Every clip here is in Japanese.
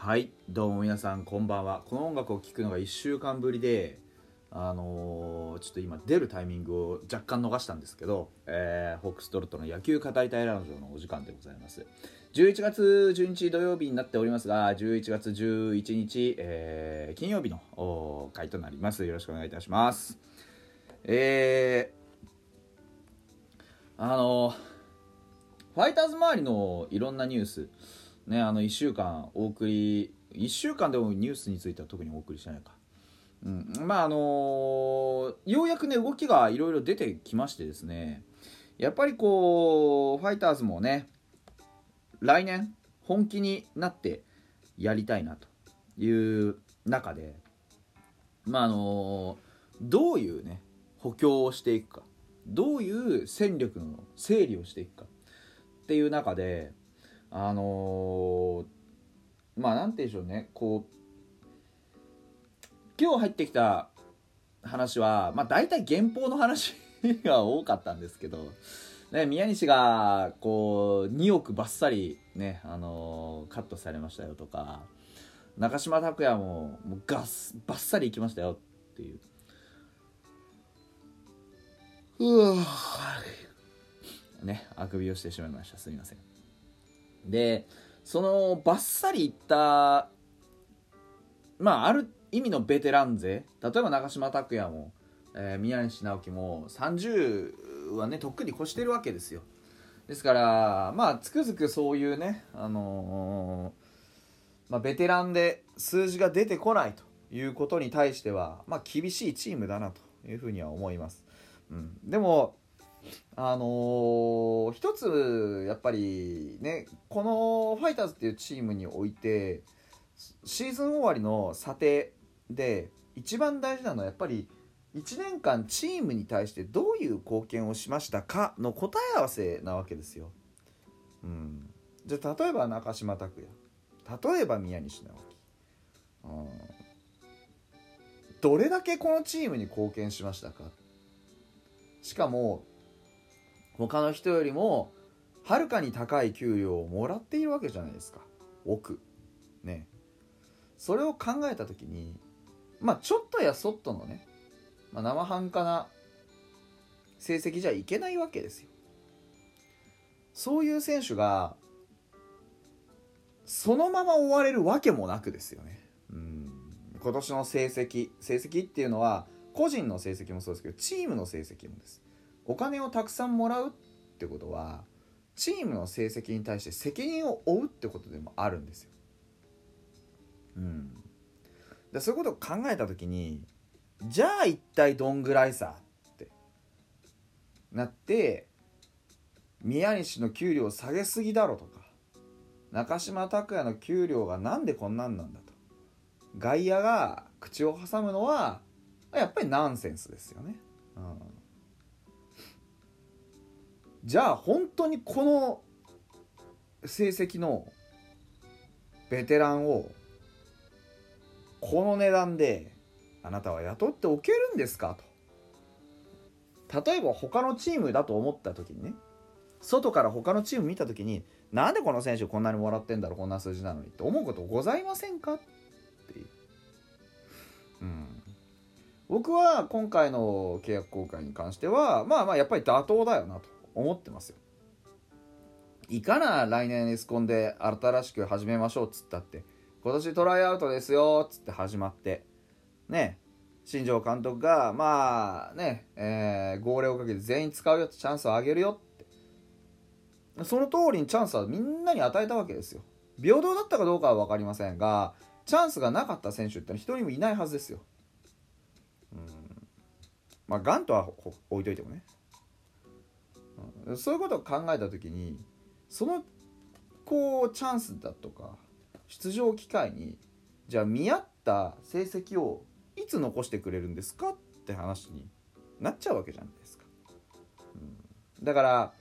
はいどうも皆さんこんばんは。この音楽を聴くのが1週間ぶりであのーちょっと今出るタイミングを若干逃したんですけど、えーホックストロットの野球語りたいラウンジのお時間でございます。11月12日土曜日になっておりますが11月11日、えー金曜日の回となります。よろしくお願いいたします。えー、あのファイターズ周りのいろんなニュースねあの1週間お送り1週間でもニュースについては特にお送りしてないか。うん、まああのようやくね動きがいろいろ出てきましてですねやっぱりこうファイターズもね来年本気になってやりたいなという中でまああのどういうね補強をしていくかどういう戦力の整理をしていくかっていう中であのまあなんて言うんでしょうね。こう今日入ってきた話は、まあ、大体原稿の話が多かったんですけど、ね、宮西がこう2億ばっさり、ねあのーカットされましたよとか中島拓也ももうガスバッサリいきましたよっていう。うわねあくびをしてしまいました。すみません。でそのバッサリいったまあある意味のベテラン勢例えば長嶋拓也も、えー宮西直樹も30はねとっくに越してるわけですよ。ですからまあつくづくそういうねあのーまあ、ベテランで数字が出てこないということに対しては、まあ、厳しいチームだなというふうには思います、うん、でもあのー一つやっぱりねこのファイターズっていうチームにおいてシーズン終わりの査定で一番大事なのはやっぱり1年間チームに対してどういう貢献をしましたかの答え合わせなわけですよ。うん、じゃあ例えば中島拓也。例えば宮西直樹、うん、どれだけこのチームに貢献しましたか。しかも他の人よりもはるかに高い給料をもらっているわけじゃないですか。億ね。それを考えた時にまあちょっとやそっとのね、まあ、生半可な成績じゃいけないわけですよ。そういう選手がそのまま終われるわけもなくですよね。うん。今年の成績成績っていうのは個人の成績もそうですけどチームの成績もです。お金をたくさんもらうってことはチームの成績に対して責任を負うってことでもあるんですよ。うん、でそういうことを考えた時にじゃあ一体どんぐらいさってなって宮西の給料を下げすぎだろとか中島拓也の給料がなんでこんなんなんだと。外野が口を挟むのはやっぱりナンセンスですよね。うん、じゃあ本当にこの成績のベテランをこの値段であなたは雇っておけるんですかと。例えば他のチームだと思った時にね。外から他のチーム見た時になんでこの選手こんなにもらってんだろうこんな数字なのにって思うことございませんか？っていう、うん、僕は今回の契約更改に関してはまあまあやっぱり妥当だよなと。思ってますよ。いかな来年エスコンで新しく始めましょうっつったって今年トライアウトですよっつって始まってね新庄監督がまあね、えー号令をかけて全員使うよってチャンスをあげるよって。その通りにチャンスはみんなに与えたわけですよ。平等だったかどうかは分かりませんがチャンスがなかった選手ってのは一人もいないはずですよ。うん。まあガンとは置いといてもね、うんそういうことを考えた時にそのこうチャンスだとか出場機会にじゃあ見合った成績をいつ残してくれるんですかって話になっちゃうわけじゃないですか。うん、だから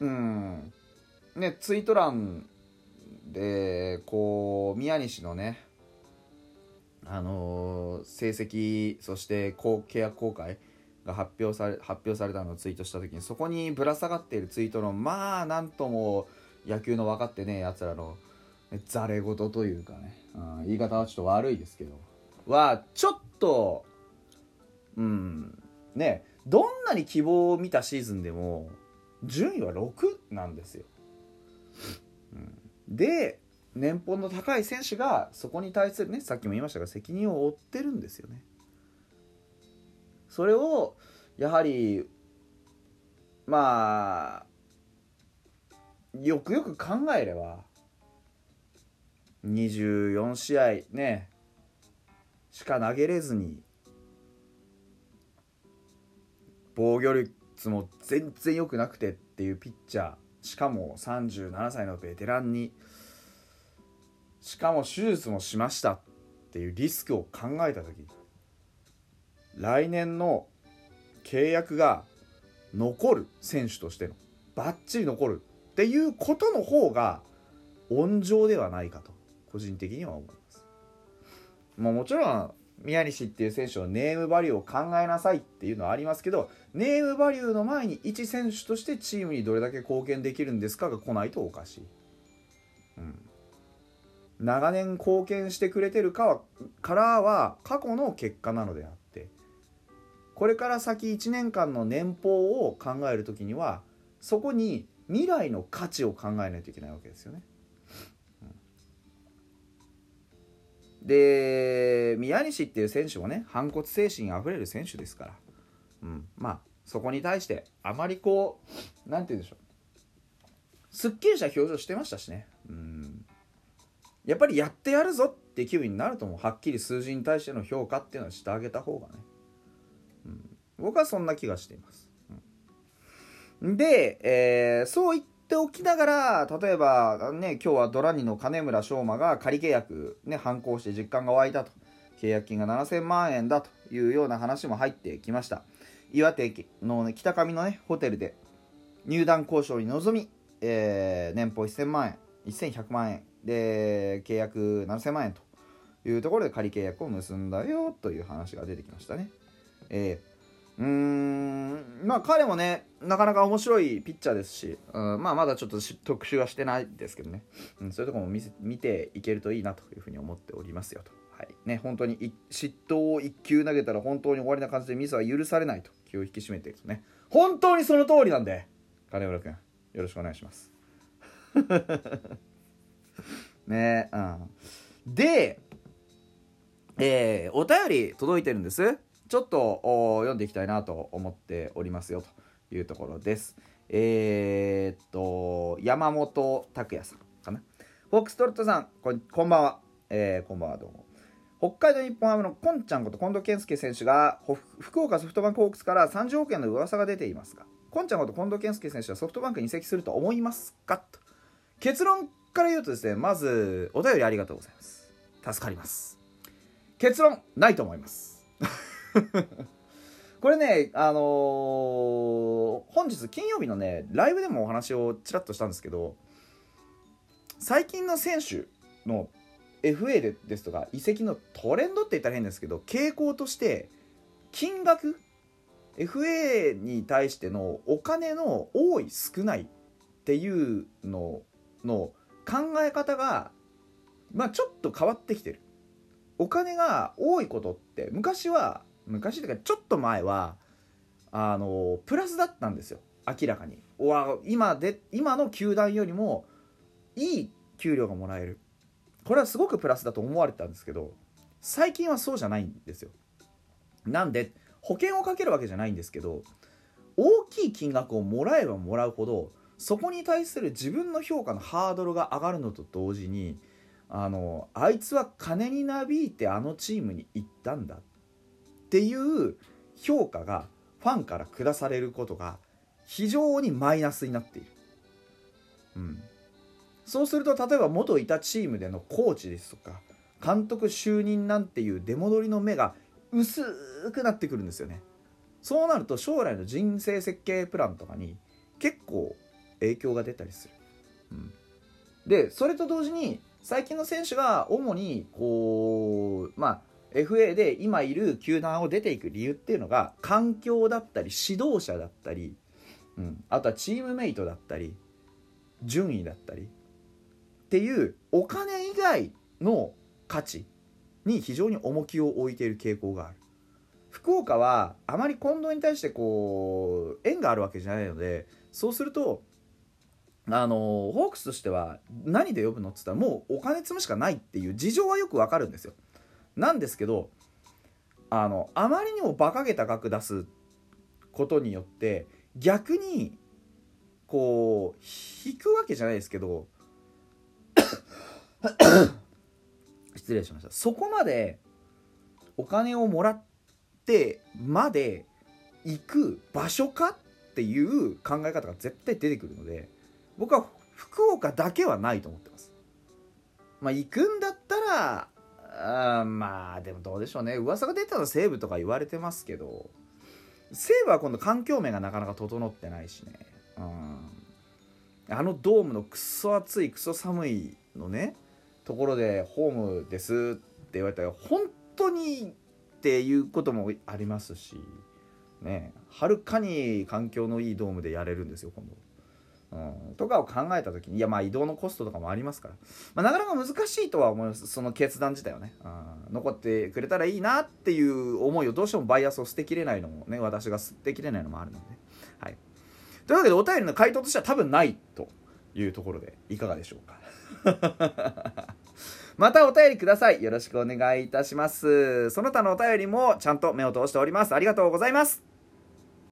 うんねツイート欄でこう宮西のねあのー成績そしてこう契約更改が発表され発表されたのをツイートした時にそこにぶら下がっているツイートのまあなんとも野球の分かってねえやつらのざれ言というかね、うん、言い方はちょっと悪いですけどはちょっとうんねどんなに希望を見たシーズンでも順位は6なんですよ。うん、で年俸の高い選手がそこに対するねさっきも言いましたが責任を負ってるんですよね。それをやはりまあよくよく考えれば24試合ねしか投げれずに防御率も全然良くなくてっていうピッチャーしかも37歳のベテランにしかも手術もしましたっていうリスクを考えた時。来年の契約が残る選手としてのバッチリ残るっていうことの方が温情ではないかと個人的には思います。もうもちろん宮西っていう選手のネームバリューを考えなさいっていうのはありますけどネームバリューの前に一選手としてチームにどれだけ貢献できるんですかが来ないとおかしい。うん、長年貢献してくれてるかはからは過去の結果なのであっこれから先1年間の年俸を考える時にはそこに未来の価値を考えないといけないわけですよね。で宮西っていう選手もね反骨精神あふれる選手ですから、うん、まあそこに対してあまりこう何て言うんでしょう。すっきりした表情してましたしね、うん、やっぱりやってやるぞって気分になるともはっきり数字に対しての評価っていうのはしてあげた方がね、僕はそんな気がしています、で、えー、そういっておきながら例えばね今日はドラニの金村翔馬が仮契約ね反抗して実感が湧いたと。契約金が7000万円だというような話も入ってきました。岩手の、ね、北上のねホテルで入団交渉に臨み、えー、年俸1000万円1100万円。で契約7000万円というところで仮契約を結んだよという話が出てきましたね。えうーん。まあ彼もねなかなか面白いピッチャーですし、うん。まあ、まだちょっと特集はしてないですけどね、うん、そういうところも見せ見ていけるといいなというふうに思っておりますよと。はい。ね、本当に失投を1球投げたら本当に終わりな感じでミスは許されないと気を引き締めているとね。本当にその通りなんで金村君よろしくお願いします。ねうん。でえー、お便り届いてるんです。ちょっと読んでいきたいなと思っておりますよというところです。えー、っと、山本拓也さんかな。フォックストロットさん、こんこんばんは。えー、こんばんは、どうも。北海道日本ハムのこんちゃんこと近藤健介選手が福岡ソフトバンクホークスから30億円の噂が出ていますが、こんちゃんこと近藤健介選手はソフトバンクに移籍すると思いますかと結論から言うとですね、まずお便りありがとうございます。助かります。結論、ないと思います。これね、あのー、本日金曜日のね、ライブでもお話をちらっとしたんですけど、最近の選手の FA でですとか移籍のトレンドって言ったら変ですけど傾向として金額 FA に対してのお金の多い少ないっていうのの考え方がまあちょっと変わってきてる。お金が多いことって昔は昔とかちょっと前はあのプラスだったんですよ。明らかに。わ今で今の球団よりもいい給料がもらえる。これはすごくプラスだと思われてたんですけど最近はそうじゃないんですよ。なんで保険をかけるわけじゃないんですけど大きい金額をもらえばもらうほどそこに対する自分の評価のハードルが上がるのと同時にあのあいつは金になびいてあのチームに行ったんだ。っていう評価がファンから下されることが非常にマイナスになっている。うん、そうすると例えば元いたチームでのコーチですとか監督就任なんていう出戻りの目が薄くなってくるんですよね。そうなると将来の人生設計プランとかに結構影響が出たりする。うん、でそれと同時に最近の選手が主にこうまあ FA で今いる球団を出ていく理由っていうのが環境だったり指導者だったり、うん、あとはチームメイトだったり順位だったりっていうお金以外の価値に非常に重きを置いている傾向がある。福岡はあまり近藤に対してこう縁があるわけじゃないのでそうするとあのホークスとしては何で呼ぶのっつったらもうお金積むしかないっていう事情はよくわかるんですよ。なんですけどあのあまりにも馬鹿げた額出すことによって逆にこう引くわけじゃないですけど 失礼しました。そこまでお金をもらってまで行く場所かっていう考え方が絶対出てくるので僕は福岡だけはないと思ってます。まあ行くんだったらあまあでもどうでしょうね。噂が出たのは西武とか言われてますけど西武は今度環境面がなかなか整ってないしね。うん。あのドームのクソ暑いクソ寒いのねところでホームですって言われたら本当にっていうこともありますしね。はるかに環境のいいドームでやれるんですよ今度。うん、とかを考えた時にいやまあ移動のコストとかもありますから、まあ、なかなか難しいとは思います。その決断自体はね、うん、残ってくれたらいいなっていう思いをどうしてもバイアスを捨てきれないのもね私が捨てきれないのもあるので、はい、というわけでお便りの回答としては多分ないというところでいかがでしょうか。またお便りください。よろしくお願いいたします。その他のお便りもちゃんと目を通しております。ありがとうございます。